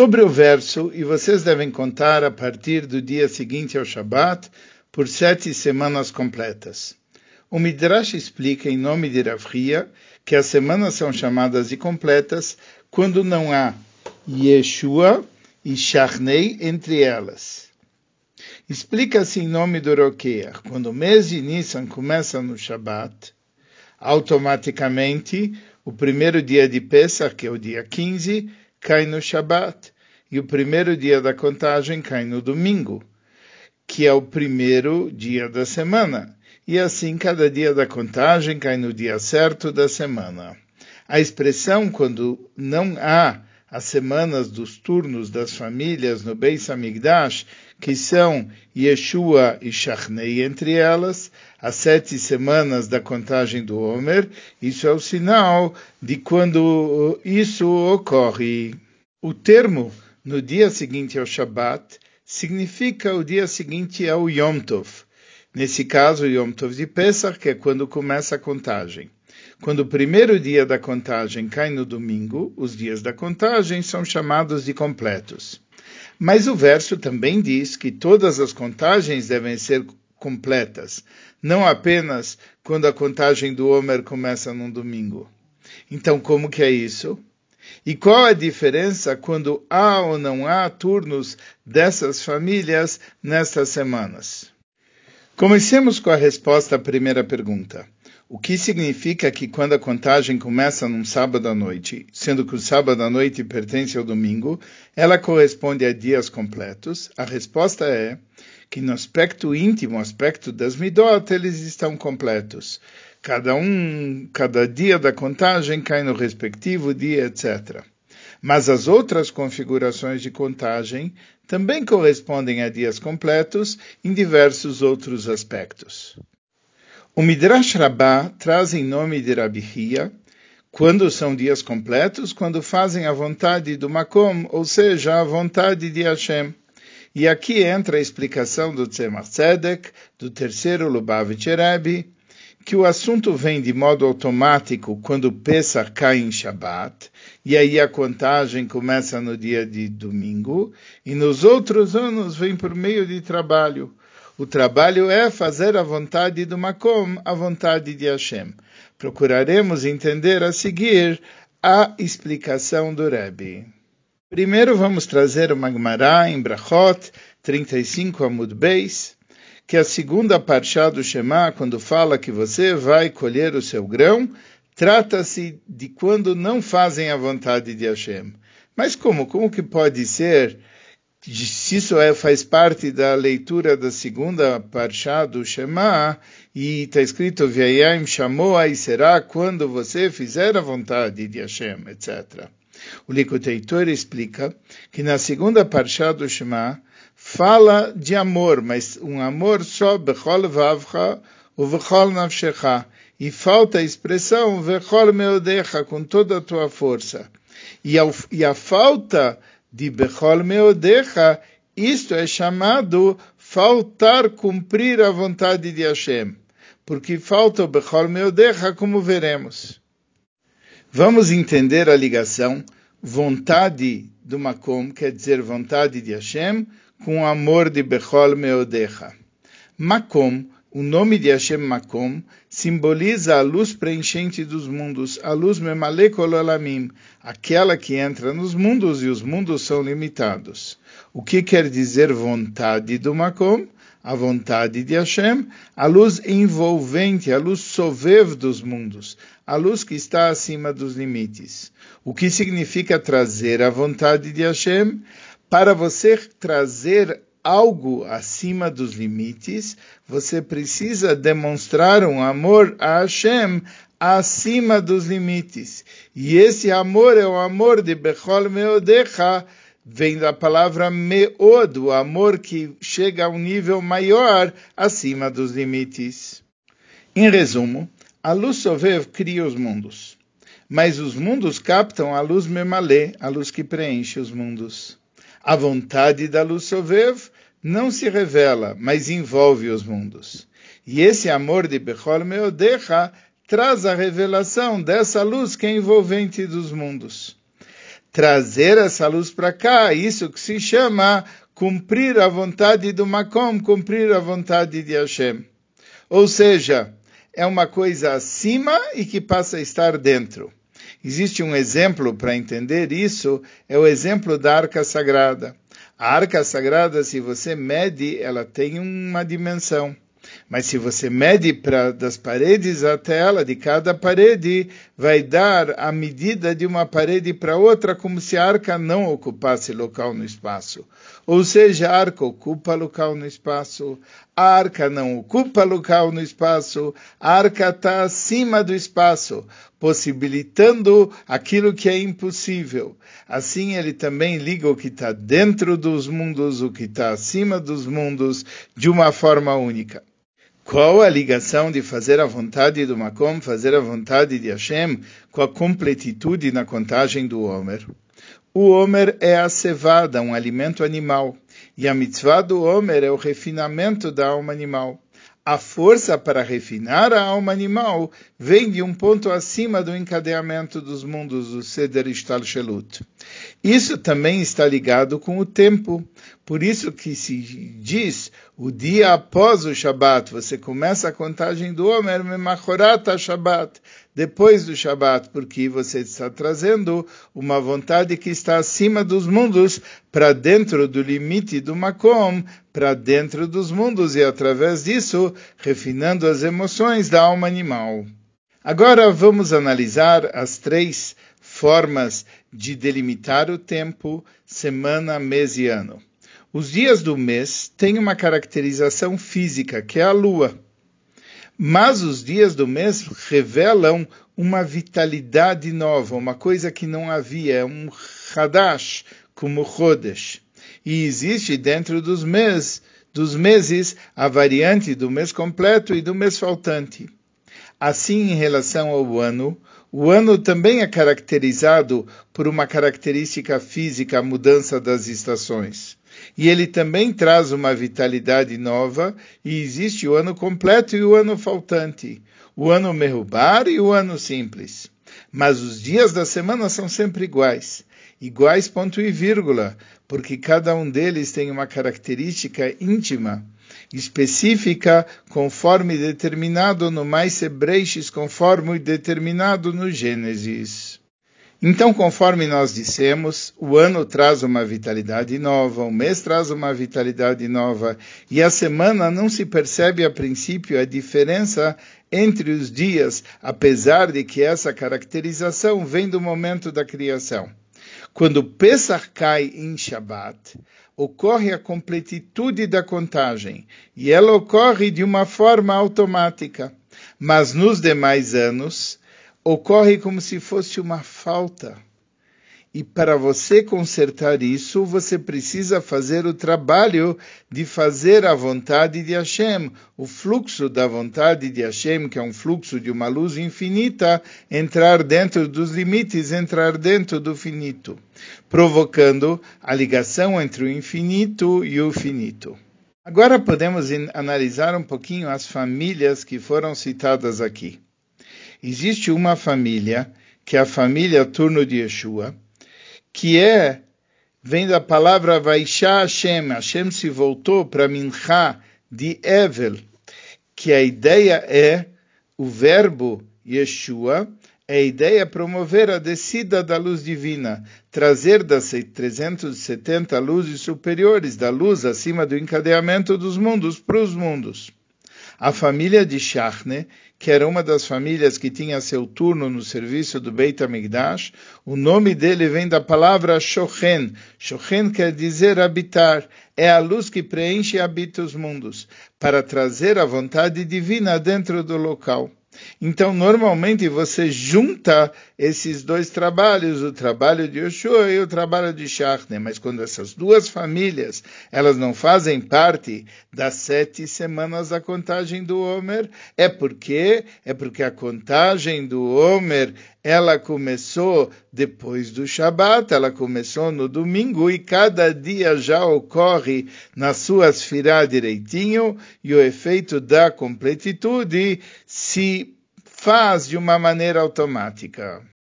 Sobre o verso, e vocês devem contar a partir do dia seguinte ao Shabat, por sete semanas completas. O Midrash explica em nome de Ravria que as semanas são chamadas de completas quando não há Yeshua e Shachnei entre elas. Explica-se em nome do Roqueia, quando o mês de Nissan começa no Shabat, automaticamente o primeiro dia de Pesach, que é o dia 15, cai no Shabat, e o primeiro dia da contagem cai no domingo, que é o primeiro dia da semana. E assim cada dia da contagem cai no dia certo da semana. A expressão quando não há as semanas dos turnos das famílias no Beis Hamikdash, que são Yeshua e Shachnei entre elas, as sete semanas da contagem do Homer, isso é o sinal de quando isso ocorre. O termo no dia seguinte ao Shabat significa o dia seguinte ao Yom Tov. Nesse caso, Yom Tov de Pesach, que é quando começa a contagem. Quando o primeiro dia da contagem cai no domingo, os dias da contagem são chamados de completos. Mas o verso também diz que todas as contagens devem ser completas, não apenas quando a contagem do Homer começa num domingo. Então, como que é isso? E qual a diferença quando há ou não há turnos dessas famílias nestas semanas? Comecemos com a resposta à primeira pergunta. O que significa que quando a contagem começa num sábado à noite, sendo que o sábado à noite pertence ao domingo, ela corresponde a dias completos? A resposta é que no aspecto íntimo, aspecto das midot, eles estão completos. Cada um, cada dia da contagem cai no respectivo dia, etc. Mas as outras configurações de contagem também correspondem a dias completos em diversos outros aspectos. O Midrash Rabbah traz em nome de Rabi Hia, quando são dias completos, quando fazem a vontade do Makom, ou seja, a vontade de Hashem. E aqui entra a explicação do Tzemach Tzedek, do terceiro Lubavitch Rebbe, que o assunto vem de modo automático quando Pesach cai em Shabbat, e aí a contagem começa no dia de domingo, e nos outros anos vem por meio de trabalho. O trabalho é fazer a vontade do Makom, a vontade de Hashem. Procuraremos entender a seguir a explicação do Rebbe. Primeiro vamos trazer o Magmará em Brachot 35 Amud Beis, que é a segunda parshá do Shema, quando fala que você vai colher o seu grão, trata-se de quando não fazem a vontade de Hashem. Mas como? Como que pode ser se isso é, faz parte da leitura da segunda parshá do Shema, e está escrito, Viayim chamou e será quando você fizer a vontade de Hashem, etc. O Likuteitor explica que na segunda parshá do Shema fala de amor, mas um amor só, Bechol Vavcha, o Bechol Navshecha, e falta a expressão Bechol Meodecha, com toda a tua força. E a, e a falta de Bechol Meodecha, isto é chamado faltar cumprir a vontade de Hashem, porque falta o Bechol Meodecha, como veremos. Vamos entender a ligação vontade do Makom, quer dizer vontade de Hashem, com o amor de Bechol Meodecha. Makom, o nome de Hashem Makom, simboliza a luz preenchente dos mundos, a luz Memalekol Olamim, aquela que entra nos mundos e os mundos são limitados. O que quer dizer vontade do Makom? A vontade de Hashem, a luz envolvente, a luz sovev dos mundos, a luz que está acima dos limites. O que significa trazer a vontade de Hashem? Para você trazer algo acima dos limites, você precisa demonstrar um amor a Hashem acima dos limites. E esse amor é o amor de Bechol Meodecha, vem da palavra meod, o amor que chega a um nível maior acima dos limites. Em resumo, a luz Sovev cria os mundos, mas os mundos captam a luz Memalé, a luz que preenche os mundos. A vontade da luz Sovev não se revela, mas envolve os mundos. E esse amor de Bechol Meodecha traz a revelação dessa luz que é envolvente dos mundos. trazer essa luz para cá, isso que se chama cumprir a vontade do Makom, cumprir a vontade de Hashem. Ou seja, é uma coisa acima e que passa a estar dentro. Existe um exemplo para entender isso, é o exemplo da arca sagrada. A arca sagrada, se você mede, ela tem uma dimensão. Mas se você mede pra, das paredes até ela, de cada parede, vai dar a medida de uma parede para outra, como se a arca não ocupasse local no espaço. Ou seja, a arca ocupa local no espaço, a arca não ocupa local no espaço, a arca está acima do espaço, possibilitando aquilo que é impossível. Assim, ele também liga o que está dentro dos mundos, o que está acima dos mundos, de uma forma única. Qual a ligação de fazer a vontade do Makom, fazer a vontade de Hashem, com a completitude na contagem do Homer? O Homer é a cevada, um alimento animal, e a mitzvah do Homer é o refinamento da alma animal. A força para refinar a alma animal vem de um ponto acima do encadeamento dos mundos, do Seder Ishtalshelut. Isso também está ligado com o tempo. Por isso que se diz, o dia após o Shabat, você começa a contagem do Omer Memachorata Shabat, depois do Shabat, porque você está trazendo uma vontade que está acima dos mundos, para dentro do limite do Makom, para dentro dos mundos, e através disso, refinando as emoções da alma animal. Agora vamos analisar as três formas de delimitar o tempo, semana, mês e ano. Os dias do mês têm uma caracterização física, que é a lua. Mas os dias do mês revelam uma vitalidade nova, uma coisa que não havia, é um Hadash, como Chodesh. E existe dentro dos meses, dos meses a variante do mês completo e do mês faltante. Assim, em relação ao ano, o ano também é caracterizado por uma característica física, a mudança das estações. E ele também traz uma vitalidade nova, e existe o ano completo e o ano faltante, o ano merrubar e o ano simples. Mas os dias da semana são sempre iguais, iguais ponto e vírgula, porque cada um deles tem uma característica íntima específica, conforme determinado no mais Hebreis, conforme determinado no Gênesis. Então, conforme nós dissemos, o ano traz uma vitalidade nova, o mês traz uma vitalidade nova, e a semana não se percebe a princípio a diferença entre os dias, apesar de que essa caracterização vem do momento da criação. Quando Pesach cai em Shabbat, ocorre a completitude da contagem, e ela ocorre de uma forma automática. Mas nos demais anos, ocorre como se fosse uma falta. E para você consertar isso, você precisa fazer o trabalho de fazer a vontade de Hashem, o fluxo da vontade de Hashem, que é um fluxo de uma luz infinita, entrar dentro dos limites, entrar dentro do finito, provocando a ligação entre o infinito e o finito. Agora podemos analisar um pouquinho as famílias que foram citadas aqui. Existe uma família, que é a família Turno de Yeshua, que é, vem da palavra Vaisha Hashem, Hashem se voltou para Mincha de Evel, que a ideia é o verbo Yeshua, é a ideia promover a descida da luz divina, trazer das 370 luzes superiores, da luz acima do encadeamento dos mundos para os mundos. A família de Shachne, que era uma das famílias que tinha seu turno no serviço do Beit HaMikdash, o nome dele vem da palavra Shochen. Shochen quer dizer habitar. É a luz que preenche e habita os mundos, para trazer a vontade divina dentro do local. Então, normalmente você junta esses dois trabalhos, o trabalho de Yoshua e o trabalho de Shachne, mas quando essas duas famílias, elas não fazem parte das sete semanas da contagem do Homer, é porque é porque a contagem do Homer ela começou depois do Shabat, ela começou no domingo e cada dia já ocorre nas suas firá direitinho e o efeito da completitude se faz de uma maneira automática.